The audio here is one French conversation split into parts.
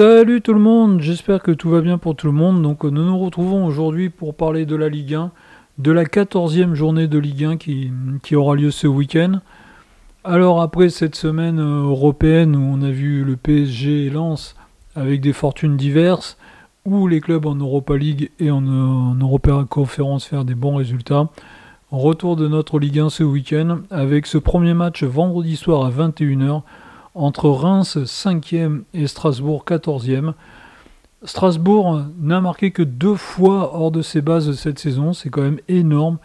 Salut tout le monde, j'espère que tout va bien pour tout le monde. Donc nous nous retrouvons aujourd'hui pour parler de la Ligue 1, de la 14e journée de Ligue 1 qui, qui aura lieu ce week-end. Alors après cette semaine euh, européenne où on a vu le PSG et Lens avec des fortunes diverses, où les clubs en Europa League et en, en Europa Conference faire des bons résultats, retour de notre Ligue 1 ce week-end avec ce premier match vendredi soir à 21h entre Reims 5e et Strasbourg 14e. Strasbourg n'a marqué que deux fois hors de ses bases cette saison, c'est quand même énorme,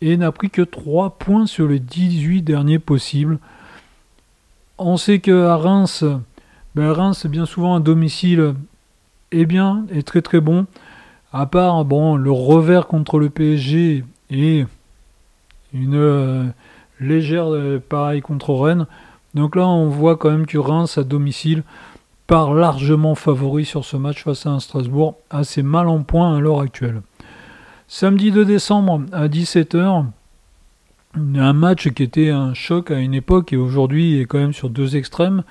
et n'a pris que 3 points sur les 18 derniers possibles. On sait qu'à Reims, ben Reims bien souvent à domicile est bien, est très très bon, à part bon, le revers contre le PSG et une euh, légère euh, pareil contre Rennes. Donc là, on voit quand même que Reims à domicile part largement favori sur ce match face à un Strasbourg assez mal en point à l'heure actuelle. Samedi 2 décembre à 17h, un match qui était un choc à une époque et aujourd'hui est quand même sur deux extrêmes.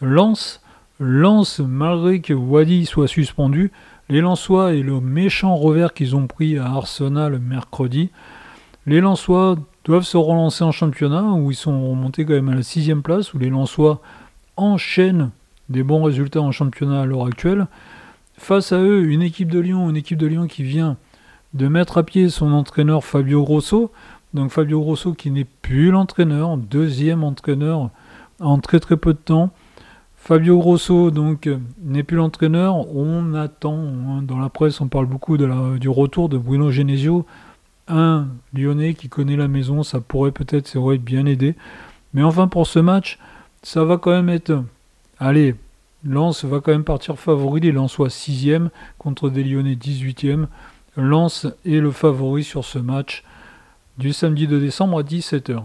Lance, Lance malgré que Wadi soit suspendu, les Lensois et le méchant revers qu'ils ont pris à Arsenal mercredi, les Lensois doivent se relancer en championnat, où ils sont remontés quand même à la sixième place, où les Lensois enchaînent des bons résultats en championnat à l'heure actuelle. Face à eux, une équipe de Lyon, une équipe de Lyon qui vient de mettre à pied son entraîneur Fabio Grosso. Donc Fabio Grosso qui n'est plus l'entraîneur, deuxième entraîneur en très très peu de temps. Fabio Grosso donc n'est plus l'entraîneur. On attend, hein, dans la presse on parle beaucoup du retour de Bruno Genesio un Lyonnais qui connaît la maison, ça pourrait peut-être c'est vrai, bien aider. Mais enfin, pour ce match, ça va quand même être. Allez, Lens va quand même partir favori. Les Lensois 6 contre des Lyonnais 18e. Lens est le favori sur ce match du samedi 2 décembre à 17h.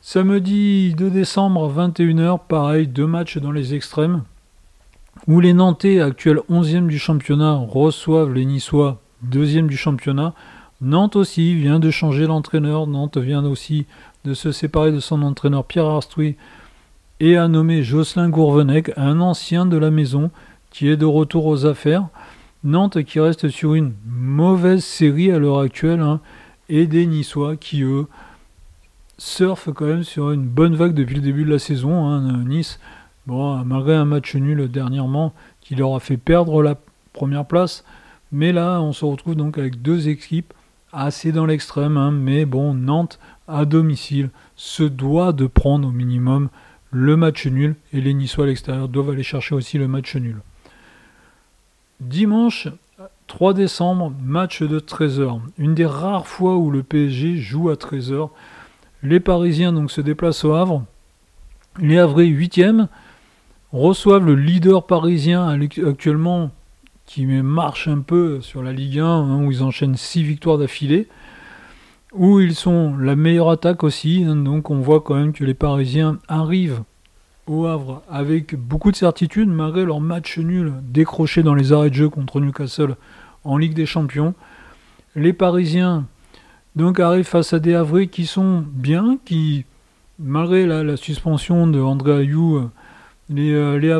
Samedi 2 décembre à 21h, pareil, deux matchs dans les extrêmes. Où les Nantais, actuels 11e du championnat, reçoivent les Niçois, 2e du championnat. Nantes aussi vient de changer l'entraîneur. Nantes vient aussi de se séparer de son entraîneur Pierre Arstoui et a nommé Jocelyn Gourvenec, un ancien de la maison qui est de retour aux affaires. Nantes qui reste sur une mauvaise série à l'heure actuelle hein, et des Niçois qui eux surfent quand même sur une bonne vague depuis le début de la saison. Hein. Nice, malgré un match nul dernièrement qui leur a fait perdre la première place, mais là on se retrouve donc avec deux équipes assez dans l'extrême, hein, mais bon, Nantes à domicile se doit de prendre au minimum le match nul et les Niçois à l'extérieur doivent aller chercher aussi le match nul. Dimanche 3 décembre, match de 13h. Une des rares fois où le PSG joue à 13h. Les Parisiens donc se déplacent au Havre. Les Havrais 8e reçoivent le leader parisien actuellement qui marche un peu sur la Ligue 1, hein, où ils enchaînent 6 victoires d'affilée, où ils sont la meilleure attaque aussi. Hein, donc on voit quand même que les Parisiens arrivent au Havre avec beaucoup de certitude, malgré leur match nul décroché dans les arrêts de jeu contre Newcastle en Ligue des Champions. Les Parisiens donc arrivent face à des Havrais qui sont bien, qui, malgré la, suspension de André Ayou, les, euh, les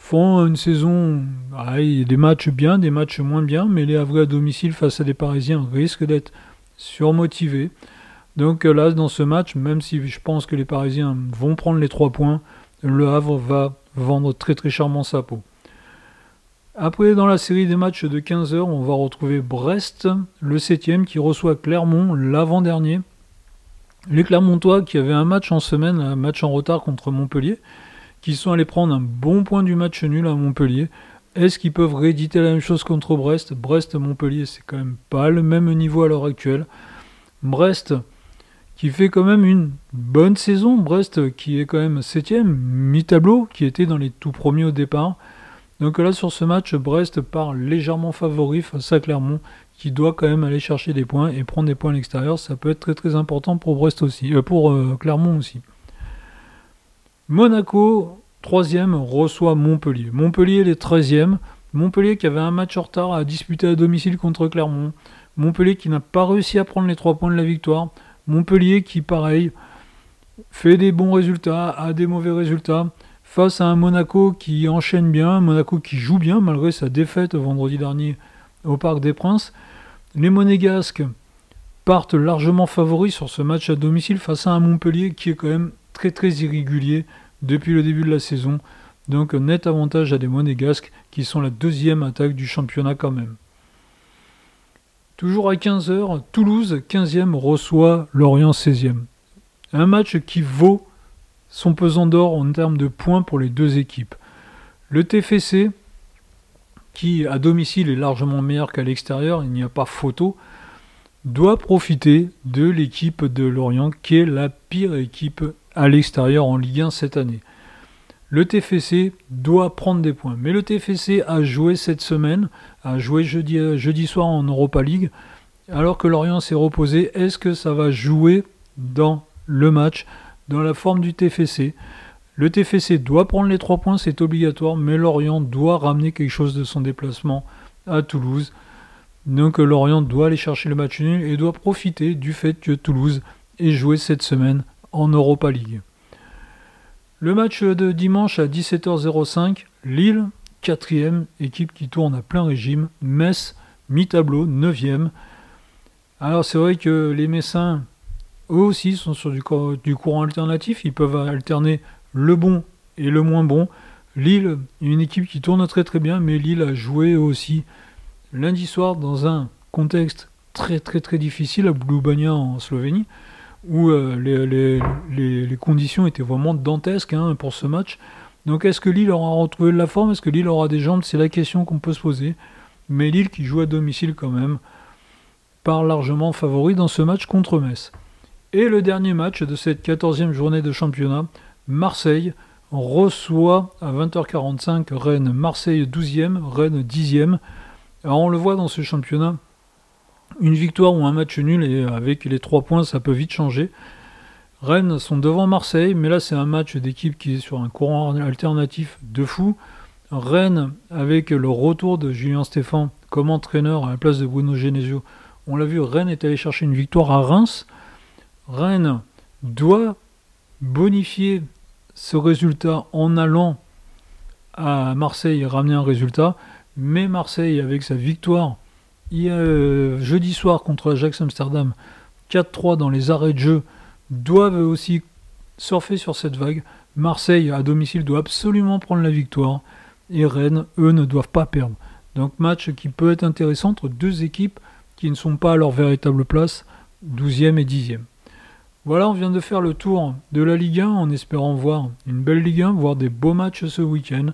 font une saison, ah, des matchs bien, des matchs moins bien, mais les Havrais à domicile face à des Parisiens risquent d'être surmotivés. Donc euh, là, dans ce match, même si je pense que les Parisiens vont prendre les 3 points, le Havre va vendre très très charmant sa peau. Après, dans la série des matchs de 15h, on va retrouver Brest, le 7 qui reçoit Clermont l'avant-dernier. Les Clermontois qui avaient un match en semaine, un match en retard contre Montpellier, qui sont allés prendre un bon point du match nul à Montpellier. Est-ce qu'ils peuvent rééditer la même chose contre Brest? Brest-Montpellier, c'est quand même pas le même niveau à l'heure actuelle. Brest, qui fait quand même une bonne saison. Brest, qui est quand même septième, mi-tableau, qui était dans les tout premiers au départ. Donc là, sur ce match, Brest part légèrement favori face à Clermont, qui doit quand même aller chercher des points et prendre des points à l'extérieur. Ça peut être très très important pour Brest aussi, euh, pour euh, Clermont aussi. Monaco, troisième, reçoit Montpellier. Montpellier est 13e. Montpellier qui avait un match en retard à disputer à domicile contre Clermont. Montpellier qui n'a pas réussi à prendre les trois points de la victoire. Montpellier qui, pareil, fait des bons résultats, a des mauvais résultats. face à un Monaco qui enchaîne bien, un Monaco qui joue bien malgré sa défaite vendredi dernier au Parc des Princes. Les Monégasques partent largement favoris sur ce match à domicile face à un Montpellier qui est quand même très très irrégulier depuis le début de la saison. Donc net avantage à des Monégasques qui sont la deuxième attaque du championnat quand même. Toujours à 15h, Toulouse 15e reçoit Lorient 16e. Un match qui vaut son pesant d'or en termes de points pour les deux équipes. Le TFC, qui à domicile est largement meilleur qu'à l'extérieur, il n'y a pas photo, doit profiter de l'équipe de Lorient, qui est la pire équipe à l'extérieur en Ligue 1 cette année. Le TFC doit prendre des points. Mais le TFC a joué cette semaine, a joué jeudi, soir en Europa League, alors que Lorient s'est reposé. Est-ce que ça va jouer dans le match dans la forme du TFC. Le TFC doit prendre les 3 points, c'est obligatoire, mais Lorient doit ramener quelque chose de son déplacement à Toulouse. Donc Lorient doit aller chercher le match nul et doit profiter du fait que Toulouse ait joué cette semaine en Europa League. Le match de dimanche à 17h05, Lille, 4ème, équipe qui tourne à plein régime, Metz, mi-tableau, 9ème. Alors c'est vrai que les Messins eux aussi sont sur du, courant alternatif. Ils peuvent alterner le bon et le moins bon. Lille, une équipe qui tourne très très bien, mais Lille a joué aussi lundi soir dans un contexte très très très difficile à Blubania en Slovénie, où euh, les, conditions étaient vraiment dantesques hein, pour ce match. Donc est-ce que Lille aura retrouvé de la forme? Est-ce que Lille aura des jambes? C'est la question qu'on peut se poser. Mais Lille qui joue à domicile quand même, part largement favori dans ce match contre Metz. Et le dernier match de cette 14e journée de championnat, Marseille reçoit à 20h45 Rennes. Marseille 12e, Rennes 10e. Alors on le voit dans ce championnat, une victoire ou un match nul, et avec les 3 points, ça peut vite changer. Rennes sont devant Marseille, mais là c'est un match d'équipe qui est sur un courant alternatif de fou. Rennes, avec le retour de Julien Stéphan comme entraîneur à la place de Bruno Genesio, on l'a vu, Rennes est allé chercher une victoire à Reims. Rennes doit bonifier ce résultat en allant à Marseille ramener un résultat, mais Marseille avec sa victoire euh, jeudi soir contre Ajax Amsterdam 4-3 dans les arrêts de jeu doivent aussi surfer sur cette vague. Marseille à domicile doit absolument prendre la victoire et Rennes, eux, ne doivent pas perdre. Donc match qui peut être intéressant entre deux équipes qui ne sont pas à leur véritable place, 12e et 10e. Voilà, on vient de faire le tour de la Ligue 1 en espérant voir une belle Ligue 1, voir des beaux matchs ce week-end.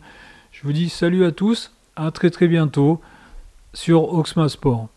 Je vous dis salut à tous, à très très bientôt sur Oxma Sport.